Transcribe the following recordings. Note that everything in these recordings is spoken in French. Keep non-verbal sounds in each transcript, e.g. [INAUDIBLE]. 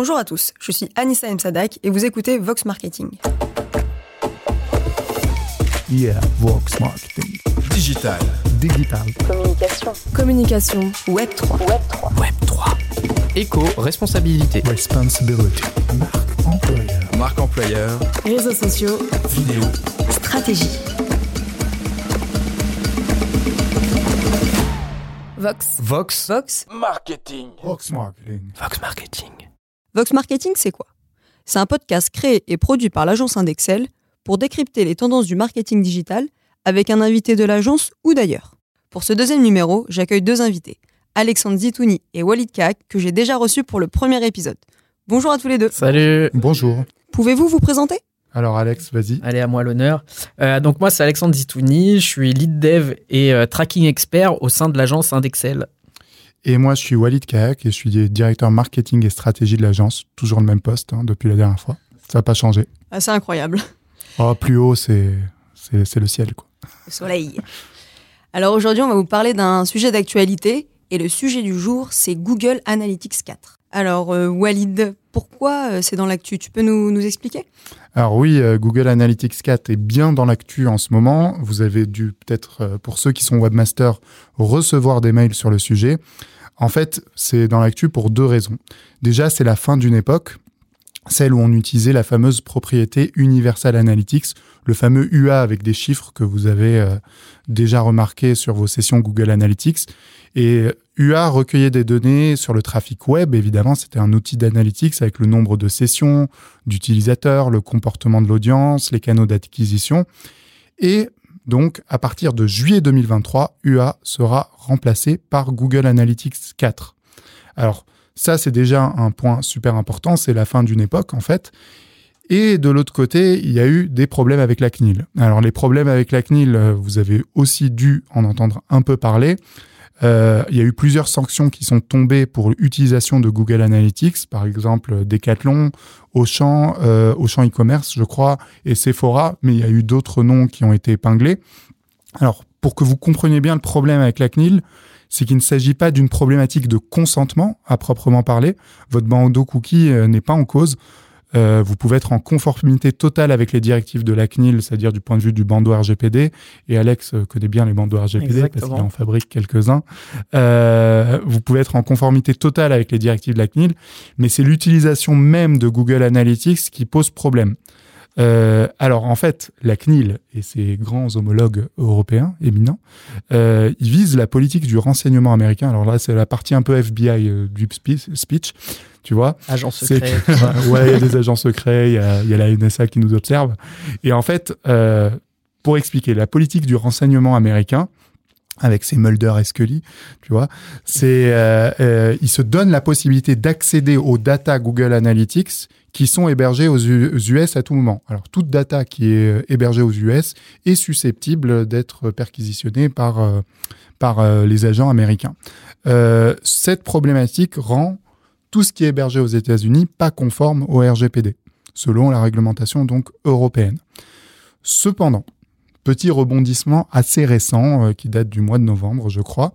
Bonjour à tous, je suis Anissa Msadak et vous écoutez Vox Marketing. Yeah, Vox Marketing. Digital. Digital. Communication. Communication. Web 3. Web 3. Web 3. Éco, responsabilité. Responsibility. Marque employeur. Marque employeur. Réseaux sociaux. Vidéo. Stratégie. Vox. Vox. Vox. Marketing. Vox Marketing. Vox Marketing. Vox Marketing, c'est quoi? C'est un podcast créé et produit par l'agence Indexel pour décrypter les tendances du marketing digital avec un invité de l'agence ou d'ailleurs. Pour ce deuxième numéro, j'accueille deux invités, Alexandre Zitouni et Walid Kahak, que j'ai déjà reçus pour le premier épisode. Bonjour à tous les deux. Salut. Bonjour. Pouvez-vous vous présenter? Alors Alex, vas-y. Allez, à moi l'honneur. Euh, donc moi, c'est Alexandre Zitouni, je suis lead dev et euh, tracking expert au sein de l'agence Indexel. Et moi, je suis Walid Kahak et je suis directeur marketing et stratégie de l'agence. Toujours le même poste hein, depuis la dernière fois. Ça n'a pas changé. ah, C'est incroyable. Oh, plus haut, c'est c'est c'est le ciel, quoi. Le soleil. Alors aujourd'hui, on va vous parler d'un sujet d'actualité et le sujet du jour, c'est Google Analytics 4. Alors euh, Walid, pourquoi euh, c'est dans l'actu? Tu peux nous, expliquer? Alors oui, euh, Google Analytics 4 est bien dans l'actu en ce moment. Vous avez dû peut-être, pour ceux qui sont webmasters, recevoir des mails sur le sujet. En fait, c'est dans l'actu pour deux raisons. Déjà, c'est la fin d'une époque, celle où on utilisait la fameuse propriété Universal Analytics, le fameux UA avec des chiffres que vous avez déjà remarqué sur vos sessions Google Analytics. Et UA recueillait des données sur le trafic web, évidemment, c'était un outil d'analytics avec le nombre de sessions, d'utilisateurs, le comportement de l'audience, les canaux d'acquisition. Et donc, à partir de juillet 2023, UA sera remplacé par Google Analytics 4. Alors, ça, c'est déjà un point super important, c'est la fin d'une époque, en fait. Et de l'autre côté, il y a eu des problèmes avec la CNIL. Alors, les problèmes avec la CNIL, euh, vous avez aussi dû en entendre un peu parler. Euh, il y a eu plusieurs sanctions qui sont tombées pour l'utilisation de Google Analytics, par exemple Decathlon, Auchan, euh, Auchan e-commerce, je crois, et Sephora, mais il y a eu d'autres noms qui ont été épinglés. Alors, pour que vous compreniez bien le problème avec la CNIL, c'est qu'il ne s'agit pas d'une problématique de consentement à proprement parler. Votre bandeau cookie euh, n'est pas en cause. Euh, vous pouvez être en conformité totale avec les directives de la CNIL, c'est-à-dire du point de vue du bandeau RGPD. Et Alex euh, connaît bien les bandeaux RGPD parce qu'il en fabrique quelques-uns. Euh, vous pouvez être en conformité totale avec les directives de la CNIL, mais c'est l'utilisation même de Google Analytics qui pose problème. Euh, alors en fait, la CNIL et ses grands homologues européens éminents, euh, ils visent la politique du renseignement américain. Alors là, c'est la partie un peu FBI euh, du spe- speech, tu vois. Agent C'est secret. que- tout ça. [LAUGHS] ouais, il y a des agents secrets, il y a, il y a la NSA qui nous observe. Et en fait, euh, pour expliquer, la politique du renseignement américain, avec ses Mulder et Scully, tu vois, c'est, euh, euh, il se donne la possibilité d'accéder aux data Google Analytics qui sont U- aux US à tout moment. Alors, toute data qui est euh, hébergée aux US est susceptible d'être perquisitionnée par, euh, par euh, les agents américains. Euh, cette problématique rend tout ce qui est hébergé aux États-Unis pas conforme au RGPD, selon la réglementation donc européenne. Cependant, petit rebondissement assez récent euh, qui date du mois de novembre, je crois.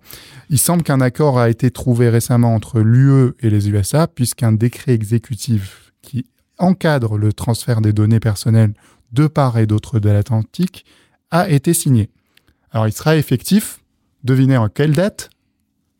Il semble qu'un accord a été trouvé récemment entre l'UE et les USA, puisqu'un décret exécutif qui encadre le transfert des données personnelles de part et d'autre de l'Atlantique a été signé. Alors, il sera effectif. Devinez en quelle date?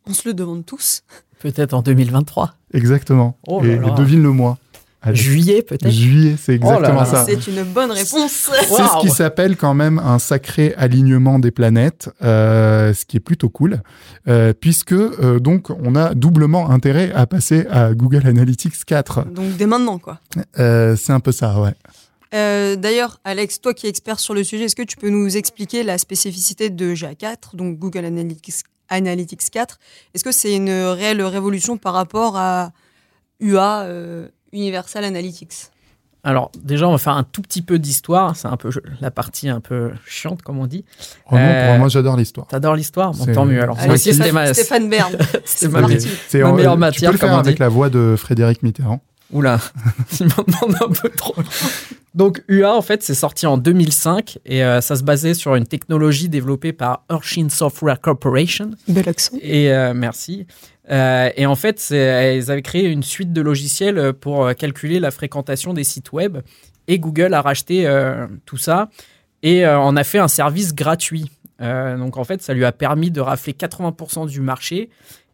On se le demande tous. Peut-être en 2023. Exactement. Oh là et là. devine le mois. Allez. Juillet, peut-être. Juillet, c'est Oh là exactement là. ça. C'est une bonne réponse. C'est ce qui s'appelle quand même un sacré alignement des planètes, euh, ce qui est plutôt cool, euh, puisque euh, donc on a doublement intérêt à passer à Google Analytics 4. Donc dès maintenant, quoi. Euh, c'est un peu ça, ouais. Euh, D'ailleurs, Alex, toi qui es expert sur le sujet, est-ce que tu peux nous expliquer la spécificité de GA4, donc Google Analytics, Analytics 4 Est-ce que c'est une réelle révolution par rapport à UA, euh, Universal Analytics Alors, déjà, on va faire un tout petit peu d'histoire. C'est un peu la partie un peu chiante, comme on dit. Oh non, Euh, moi j'adore l'histoire. T'adores l'histoire Bon, tant mieux. Alors, Allez, Stéphane, ma, Stéphane Bern. [LAUGHS] c'est ma. C'est ma meilleure tu matière, peux le faire comme on avec dit. la voix de Frédéric Mitterrand. Oula, [LAUGHS] il m'en demande un peu trop. Donc UA, en fait, c'est sorti en 2005 et euh, ça se basait sur une technologie développée par Urshin Software Corporation. Bel accent. Et euh, merci. Euh, et en fait, ils avaient créé une suite de logiciels euh, pour euh, calculer la fréquentation des sites web. Et Google a racheté euh, tout ça et euh, en a fait un service gratuit. Euh, donc en fait, ça lui a permis de rafler 80% du marché.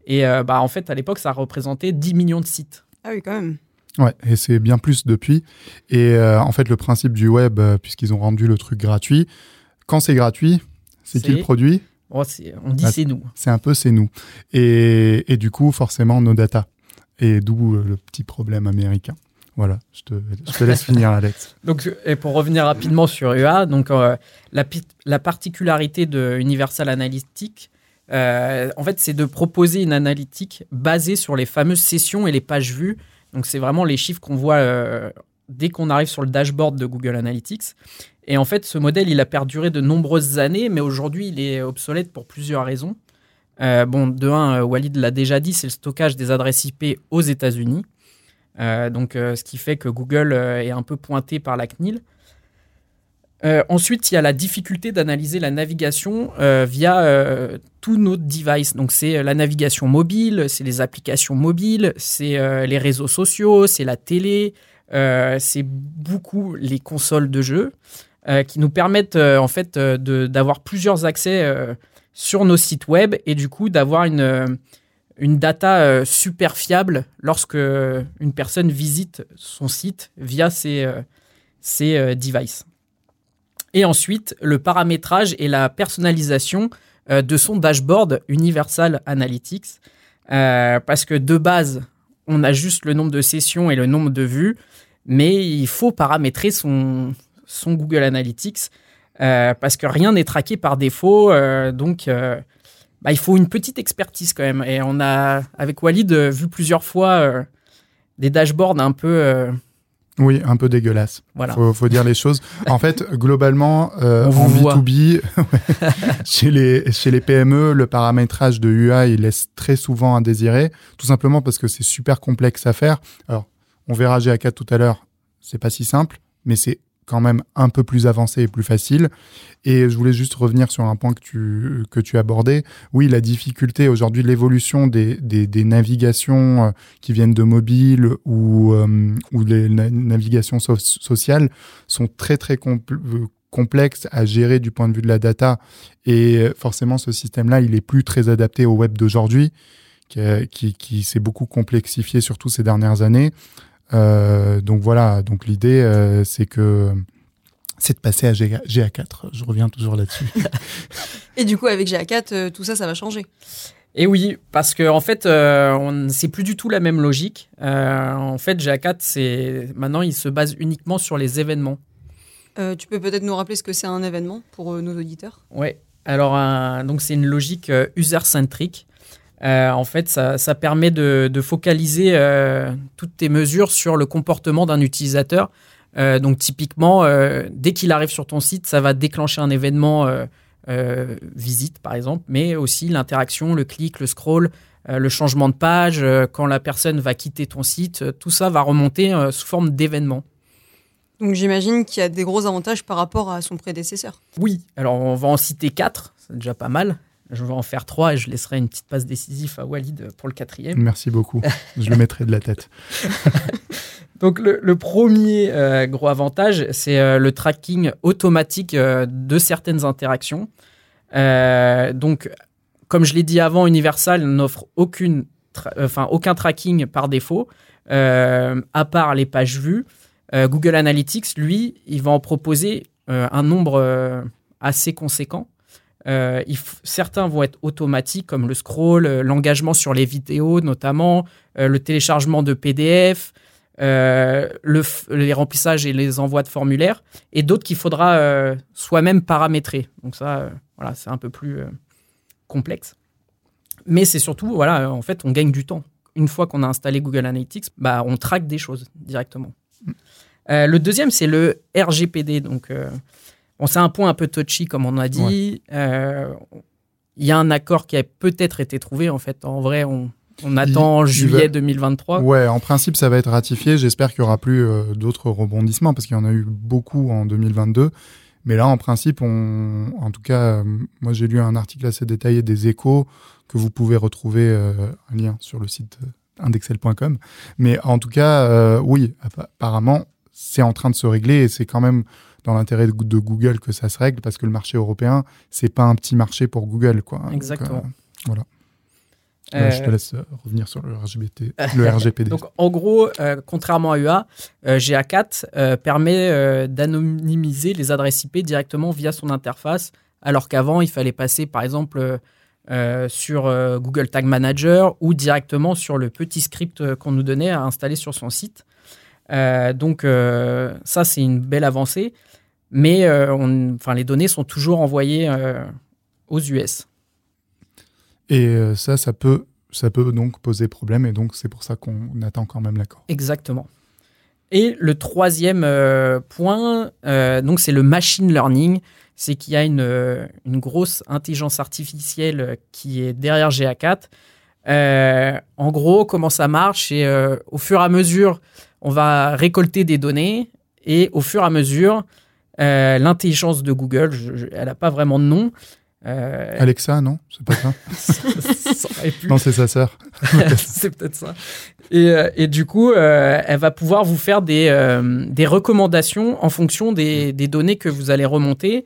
Et euh, bah, en fait, à l'époque, ça représentait 10 millions de sites. Ah oui, quand même. Ouais, et c'est bien plus depuis. Et euh, en fait, le principe du web, puisqu'ils ont rendu le truc gratuit, quand c'est gratuit, c'est qui le produit? Oh, on dit Ah, c'est nous. C'est un peu c'est nous. Et, et du coup, forcément, nos data. Et d'où euh, le petit problème américain. Voilà, je te, je te laisse finir, Alex. [LAUGHS] Donc, et pour revenir rapidement sur UA, donc euh, la, particularité de Universal Analytics, euh, en fait, c'est de proposer une analytique basée sur les fameuses sessions et les pages vues. Donc, c'est vraiment les chiffres qu'on voit euh, dès qu'on arrive sur le dashboard de Google Analytics. Et en fait, ce modèle, il a perduré de nombreuses années, mais aujourd'hui, il est obsolète pour plusieurs raisons. Euh, bon, de un, euh, Walid l'a déjà dit, c'est le stockage des adresses IP aux États-Unis. Euh, donc, ce qui fait que Google est un peu pointé par la CNIL. Ensuite, il y a la difficulté d'analyser la navigation via tous nos devices. Donc, c'est la navigation mobile, c'est les applications mobiles, c'est les réseaux sociaux, c'est la télé, c'est beaucoup les consoles de jeux euh, qui nous permettent euh, en fait euh, d'avoir plusieurs accès sur nos sites web et du coup d'avoir une, une data super fiable lorsque une personne visite son site via ses, ses devices. Et ensuite, le paramétrage et la personnalisation de son dashboard Universal Analytics. Parce que de base, on a juste le nombre de sessions et le nombre de vues, mais il faut paramétrer son, son Google Analytics euh, parce que rien n'est traqué par défaut. euh, donc, euh, bah, il faut une petite expertise quand même. Et on a, avec Walid, vu plusieurs fois des dashboards un peu. Oui, un peu dégueulasse. voilà. Faut, faut dire les choses. En fait, globalement, euh, [LAUGHS] en voit. B2B, ouais, [LAUGHS] chez, les, chez les PME, le paramétrage de UA, il laisse très souvent à désirer, tout simplement parce que c'est super complexe à faire. Alors, on verra GA4 tout à l'heure, c'est pas si simple, mais c'est quand même un peu plus avancé et plus facile. Et je voulais juste revenir sur un point que tu, que tu abordais. Oui, la difficulté aujourd'hui, l'évolution des, des, navigations euh, qui viennent de mobile ou, euh, ou les na- navigations so- sociales sont très très compl- complexes à gérer du point de vue de la data. Et forcément, ce système-là, il est plus très adapté au web d'aujourd'hui, qui, qui s'est beaucoup complexifié surtout ces dernières années. Euh, donc voilà, donc l'idée, euh, c'est que c'est de passer à GA, GA4. Je reviens toujours là-dessus. [LAUGHS] Et du coup, avec GA4, euh, tout ça, ça va changer. Et oui, parce que en fait, euh, on- c'est plus du tout la même logique. Euh, en fait, GA4, c'est maintenant, il se base uniquement sur les événements. Euh, tu peux peut-être nous rappeler ce que c'est un événement pour euh, nos auditeurs? Ouais. Alors, un- donc c'est une logique euh, user-centric. Euh, en fait, ça, ça permet de, de focaliser euh, toutes tes mesures sur le comportement d'un utilisateur. Euh, donc, typiquement, dès qu'il arrive sur ton site, ça va déclencher un événement visite, par exemple, mais aussi l'interaction, le clic, le scroll, le changement de page, quand la personne va quitter ton site, tout ça va remonter sous forme d'événement. Donc j'imagine qu'il y a des gros avantages par rapport à son prédécesseur. Oui, alors on va en citer quatre, c'est déjà pas mal. Je vais en faire trois et je laisserai une petite passe décisive à Walid pour le quatrième. Merci beaucoup. Je le mettrai de la tête. [LAUGHS] Donc le, le premier euh, gros avantage, c'est euh, le tracking automatique euh, de certaines interactions. Donc, comme je l'ai dit avant, Universal n'offre aucune, tra- enfin aucun tracking par défaut, à part les pages vues. Google Analytics, lui, il va en proposer un nombre assez conséquent. Euh, il certains vont être automatiques, comme le scroll, euh, l'engagement sur les vidéos notamment, euh, le téléchargement de PDF, le les remplissages et les envois de formulaires, et d'autres qu'il faudra soi-même paramétrer. Donc ça, voilà, c'est un peu plus complexe. Mais c'est surtout, voilà, en fait, on gagne du temps. Une fois qu'on a installé Google Analytics, bah, on traque des choses directement. Euh, le deuxième, c'est le RGPD. Donc, bon, c'est un point un peu touchy, comme on a dit. Euh, Il y a un accord qui a peut-être été trouvé. En fait, en vrai, on, on attend il juillet va- 2023. Ouais, en principe, ça va être ratifié. J'espère qu'il n'y aura plus euh, d'autres rebondissements parce qu'il y en a eu beaucoup en 2022. Mais là, en principe, on, en tout cas, euh, moi j'ai lu un article assez détaillé des échos que vous pouvez retrouver euh, un lien sur le site indexel.com. Mais en tout cas, euh, oui, appa- apparemment, c'est en train de se régler et c'est quand même dans l'intérêt de, de Google que ça se règle parce que le marché européen, c'est pas un petit marché pour Google, quoi. Donc, Exactement. voilà. Euh, je te laisse euh, revenir sur le, RGBT, le RGPD. [LAUGHS] Donc, en gros, euh, contrairement à UA, euh, GA4 euh, permet euh, d'anonymiser les adresses IP directement via son interface, alors qu'avant, il fallait passer, par exemple, euh, euh, sur euh, Google Tag Manager ou directement sur le petit script euh, qu'on nous donnait à installer sur son site. Euh, donc, euh, ça, c'est une belle avancée, mais euh, on- enfin, les données sont toujours envoyées euh, aux US. Et euh, ça, ça peut, ça peut donc poser problème et donc c'est pour ça qu'on attend quand même l'accord. Exactement. Et le troisième point, donc c'est le machine learning, c'est qu'il y a une, une grosse intelligence artificielle qui est derrière GA4. Euh, en gros, comment ça marche euh, au fur et à mesure, on va récolter des données et au fur et à mesure, euh, l'intelligence de Google, je- je- elle n'a pas vraiment de nom. euh, Alexa, non C'est pas ça. [LAUGHS] Non, c'est sa sœur. [LAUGHS] c'est peut-être ça. Et, euh, et du coup, euh, elle va pouvoir vous faire des, euh, des recommandations en fonction des, des données que vous allez remonter.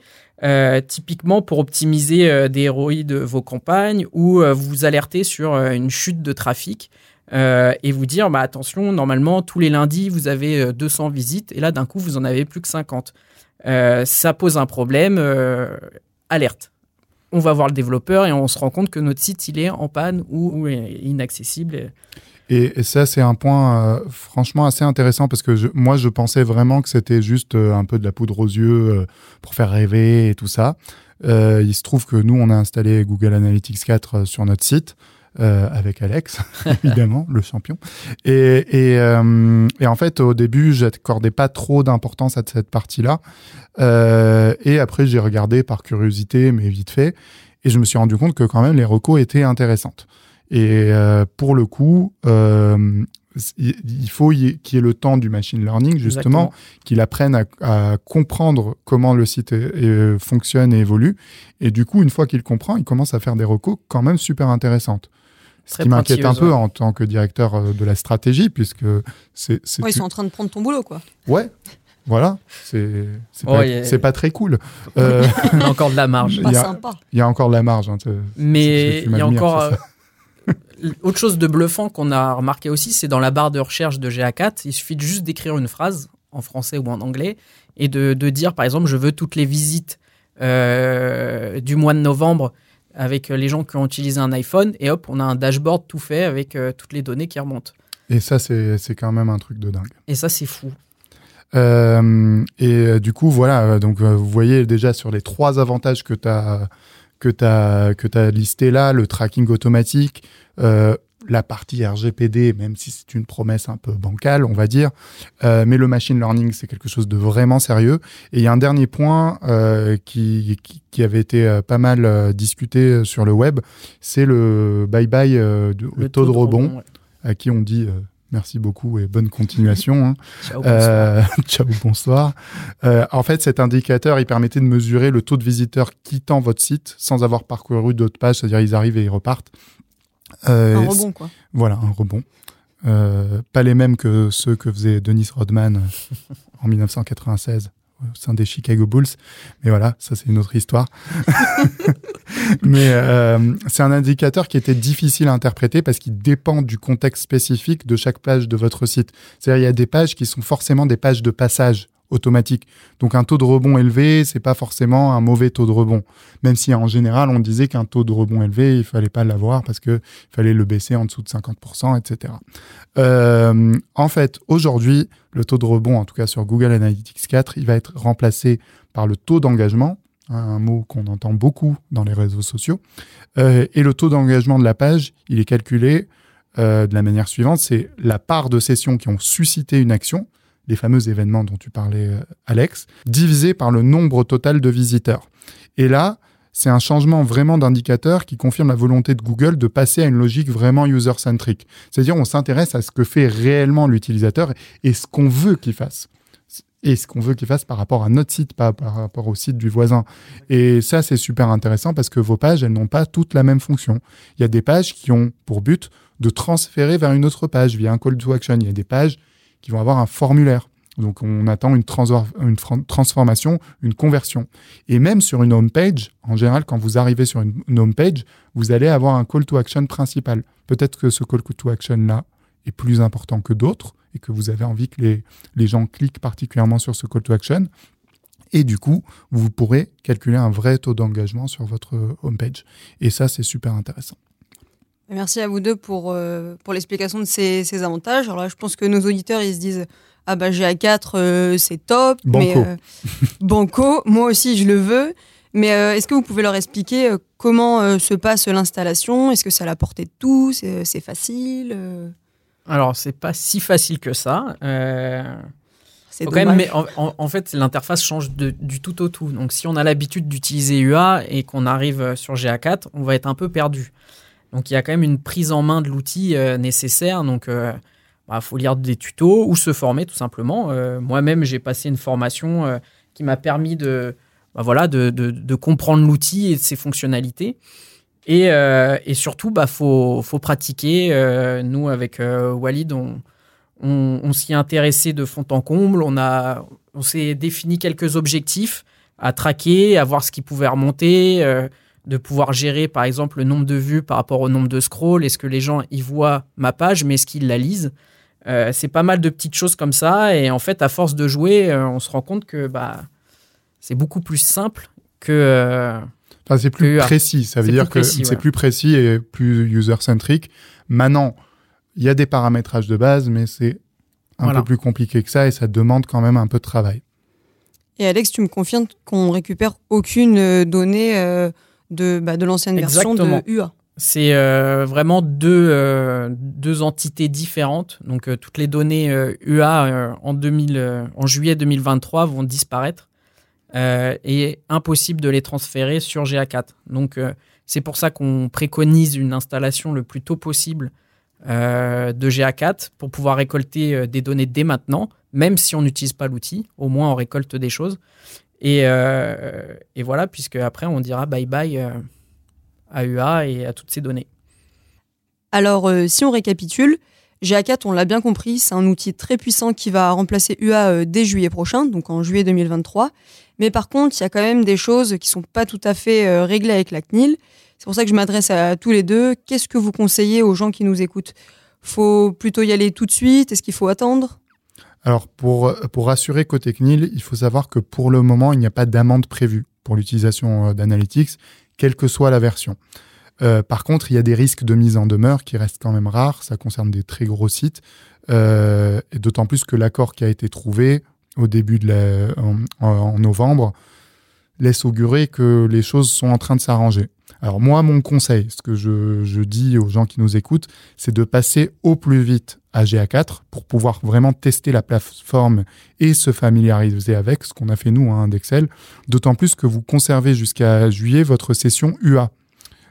Typiquement pour optimiser des ROI de vos campagnes ou vous alerter sur une chute de trafic et vous dire bah, attention, normalement tous les lundis vous avez euh, 200 visites et là d'un coup vous en avez plus que 50. Euh, ça pose un problème, euh, alerte on va voir le développeur et on se rend compte que notre site il est en panne ou, inaccessible. Et, ça, c'est un point euh, franchement assez intéressant parce que moi, je pensais vraiment que c'était juste un peu de la poudre aux yeux pour faire rêver et tout ça. Il se trouve que nous, on a installé Google Analytics 4 euh, sur notre site. Euh, avec Alex, [LAUGHS] évidemment, le champion. Et, et, euh, et en fait, au début, j'accordais pas trop d'importance à cette partie-là. Euh, et après, j'ai regardé par curiosité, mais vite fait. Et je me suis rendu compte que quand même, les recos étaient intéressantes. Et euh, pour le coup, euh, il faut qu'il y ait le temps du machine learning, justement, qu'il apprenne à, à comprendre comment le site est- est- fonctionne et évolue. Et du coup, une fois qu'il comprend, il commence à faire des recos quand même super intéressantes. Ce qui m'inquiète un peu ouais. en tant que directeur euh, de la stratégie, puisque c'est... Ouais, ils sont en train de prendre ton boulot, quoi. Ouais, voilà, c'est c'est Ouais, pas, y a- c'est pas très cool. Euh, [LAUGHS] On a encore de la marge. Il Pas y a- sympa. Il y a encore de la marge. hein, Mais il y a encore euh, autre chose de bluffant qu'on a remarqué aussi, c'est dans la barre de recherche de GA4, il suffit de juste d'écrire une phrase en français ou en anglais et de, de dire par exemple je veux toutes les visites euh, du mois de novembre avec les gens qui ont utilisé un iPhone et hop on a un dashboard tout fait avec euh, toutes les données qui remontent. Et ça, c'est quand même un truc de dingue. Et ça c'est fou. Euh, et euh, du coup, voilà, euh, donc euh, vous voyez déjà sur les trois avantages que tu as que tu que as listé là, le tracking automatique, euh, la partie RGPD, même si c'est une promesse un peu bancale, on va dire, euh, mais le machine learning, c'est quelque chose de vraiment sérieux. Et il y a un dernier point euh, qui, qui, qui avait été euh, pas mal discuté sur le web, c'est le bye-bye euh, au taux, de rebond, ouais. à qui on dit merci beaucoup et bonne continuation. hein. [LAUGHS] Ciao, bonsoir. [LAUGHS] Ciao, bonsoir. En fait, cet indicateur, il permettait de mesurer le taux de visiteurs quittant votre site sans avoir parcouru d'autres pages, c'est-à-dire ils arrivent et ils repartent. Euh, Un rebond, quoi. Voilà, un rebond. Euh, pas les mêmes que ceux que faisait Dennis Rodman euh, en 1996 au sein des Chicago Bulls. Mais voilà, ça c'est une autre histoire. [LAUGHS] Mais euh, c'est un indicateur qui était difficile à interpréter parce qu'il dépend du contexte spécifique de chaque page de votre site. C'est-à-dire il y a des pages qui sont forcément des pages de passage automatique. Donc un taux de rebond élevé, c'est pas forcément un mauvais taux de rebond. Même si en général on disait qu'un taux de rebond élevé, il fallait pas l'avoir parce que il fallait le baisser en dessous de 50%, etc. Euh, en fait, aujourd'hui, le taux de rebond, en tout cas sur Google Analytics 4, il va être remplacé par le taux d'engagement, un mot qu'on entend beaucoup dans les réseaux sociaux. Euh, et le taux d'engagement de la page, il est calculé euh, de la manière suivante, c'est la part de sessions qui ont suscité une action, les fameux événements dont tu parlais, euh, Alex, divisé par le nombre total de visiteurs. Et là, c'est un changement vraiment d'indicateur qui confirme la volonté de Google de passer à une logique vraiment user-centric. C'est-à-dire, on s'intéresse à ce que fait réellement l'utilisateur et ce qu'on veut qu'il fasse. et ce qu'on veut qu'il fasse par rapport à notre site, pas par rapport au site du voisin. Et ça, c'est super intéressant parce que vos pages, elles n'ont pas toutes la même fonction. Il y a des pages qui ont pour but de transférer vers une autre page via un call to action. Il y a des pages qui vont avoir un formulaire. Donc on attend une, transformation, une conversion. Et même sur une home page, en général, quand vous arrivez sur une, home page, vous allez avoir un call to action principal. Peut-être que ce call to action-là est plus important que d'autres et que vous avez envie que les, les gens cliquent particulièrement sur ce call to action. Et du coup, vous pourrez calculer un vrai taux d'engagement sur votre home page. Et ça, c'est super intéressant. Merci à vous deux pour, euh, pour l'explication de ces, ces, avantages. Alors là, je pense que nos auditeurs, ils se disent Ah bah GA4, euh, c'est top. Banco. Mais, euh, [LAUGHS] banco, moi aussi, je le veux. Mais est-ce que vous pouvez leur expliquer comment se passe l'installation? Est-ce que c'est à la portée de tous? C'est facile Alors, c'est pas si facile que ça. C'est quand mais en, en, fait, l'interface change de, du tout au tout. Donc, si on a l'habitude d'utiliser UA et qu'on arrive sur GA4, on va être un peu perdu. Donc il y a quand même une prise en main de l'outil euh, nécessaire. Donc il euh, bah, faut lire des tutos ou se former tout simplement. Euh, moi-même, j'ai passé une formation qui m'a permis de, bah, voilà, de, comprendre l'outil et ses fonctionnalités. Et, surtout, bah, faut, faut pratiquer. nous, avec Walid, on, on, s'y est intéressé de fond en comble. On, on s'est défini quelques objectifs à traquer, à voir ce qui pouvait remonter de pouvoir gérer par exemple le nombre de vues par rapport au nombre de scrolls? Est-ce que les gens y voient ma page, mais est-ce qu'ils la lisent? Euh, C'est pas mal de petites choses comme ça. Et en fait, à force de jouer, euh, on se rend compte que bah, c'est beaucoup plus simple que. Euh, enfin, c'est plus précis. Ça veut dire que c'est plus précis et plus user-centric. Maintenant, il y a des paramétrages de base, mais c'est un peu plus compliqué que ça et ça demande quand même un peu de travail. Et Alex, tu me confirmes qu'on récupère aucune donnée de, bah, de l'ancienne version de UA. C'est euh, vraiment deux, euh, deux entités différentes. Donc euh, toutes les données UA en, 2000, en juillet 2023 vont disparaître et impossible de les transférer sur GA4. Donc c'est pour ça qu'on préconise une installation le plus tôt possible de GA4 pour pouvoir récolter des données dès maintenant, même si on n'utilise pas l'outil. Au moins on récolte des choses. Euh, et, voilà, puisque après, on dira bye bye euh, à UA et à toutes ces données. Alors, euh, si on récapitule, GA4, on l'a bien compris, c'est un outil très puissant qui va remplacer UA dès juillet prochain, donc en juillet 2023. Mais par contre, il y a quand même des choses qui sont pas tout à fait réglées avec la CNIL. C'est pour ça que je m'adresse à tous les deux. Qu'est-ce que vous conseillez aux gens qui nous écoutent? Faut plutôt y aller tout de suite? Est-ce qu'il faut attendre? Alors, pour, pour rassurer côté CNIL, il faut savoir que pour le moment, il n'y a pas d'amende prévue pour l'utilisation euh, d'Analytics, quelle que soit la version. Euh, par contre, il y a des risques de mise en demeure qui restent quand même rares. Ça concerne des très gros sites. Euh, et d'autant plus que l'accord qui a été trouvé au début de la, en, novembre laisse augurer que les choses sont en train de s'arranger. Alors moi, mon conseil, ce que je, dis aux gens qui nous écoutent, c'est de passer au plus vite à GA4 pour pouvoir vraiment tester la plateforme et se familiariser avec ce qu'on a fait nous hein, d'Excel. D'autant plus que vous conservez jusqu'à juillet votre session UA.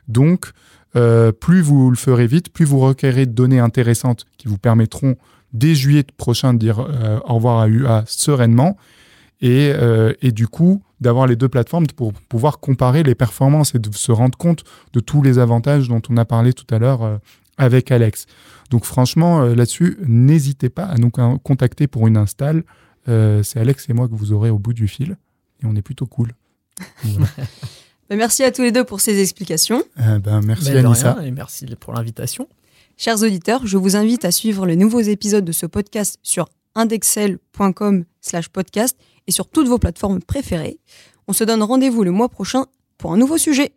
Donc, euh, plus vous le ferez vite, plus vous requérez de données intéressantes qui vous permettront dès juillet prochain de dire euh, au revoir à UA sereinement euh, et du coup d'avoir les deux plateformes pour pouvoir comparer les performances et de se rendre compte de tous les avantages dont on a parlé tout à l'heure avec Alex. Donc franchement, euh, là-dessus, n'hésitez pas à nous contacter pour une install. Euh, c'est Alex et moi que vous aurez au bout du fil. Et on est plutôt cool. [LAUGHS] Ben, merci à tous les deux pour ces explications. Euh, ben, merci ben, Anissa. et merci pour l'invitation. Chers auditeurs, je vous invite à suivre les nouveaux épisodes de ce podcast sur indexel.com slash podcast et sur toutes vos plateformes préférées. On se donne rendez-vous le mois prochain pour un nouveau sujet.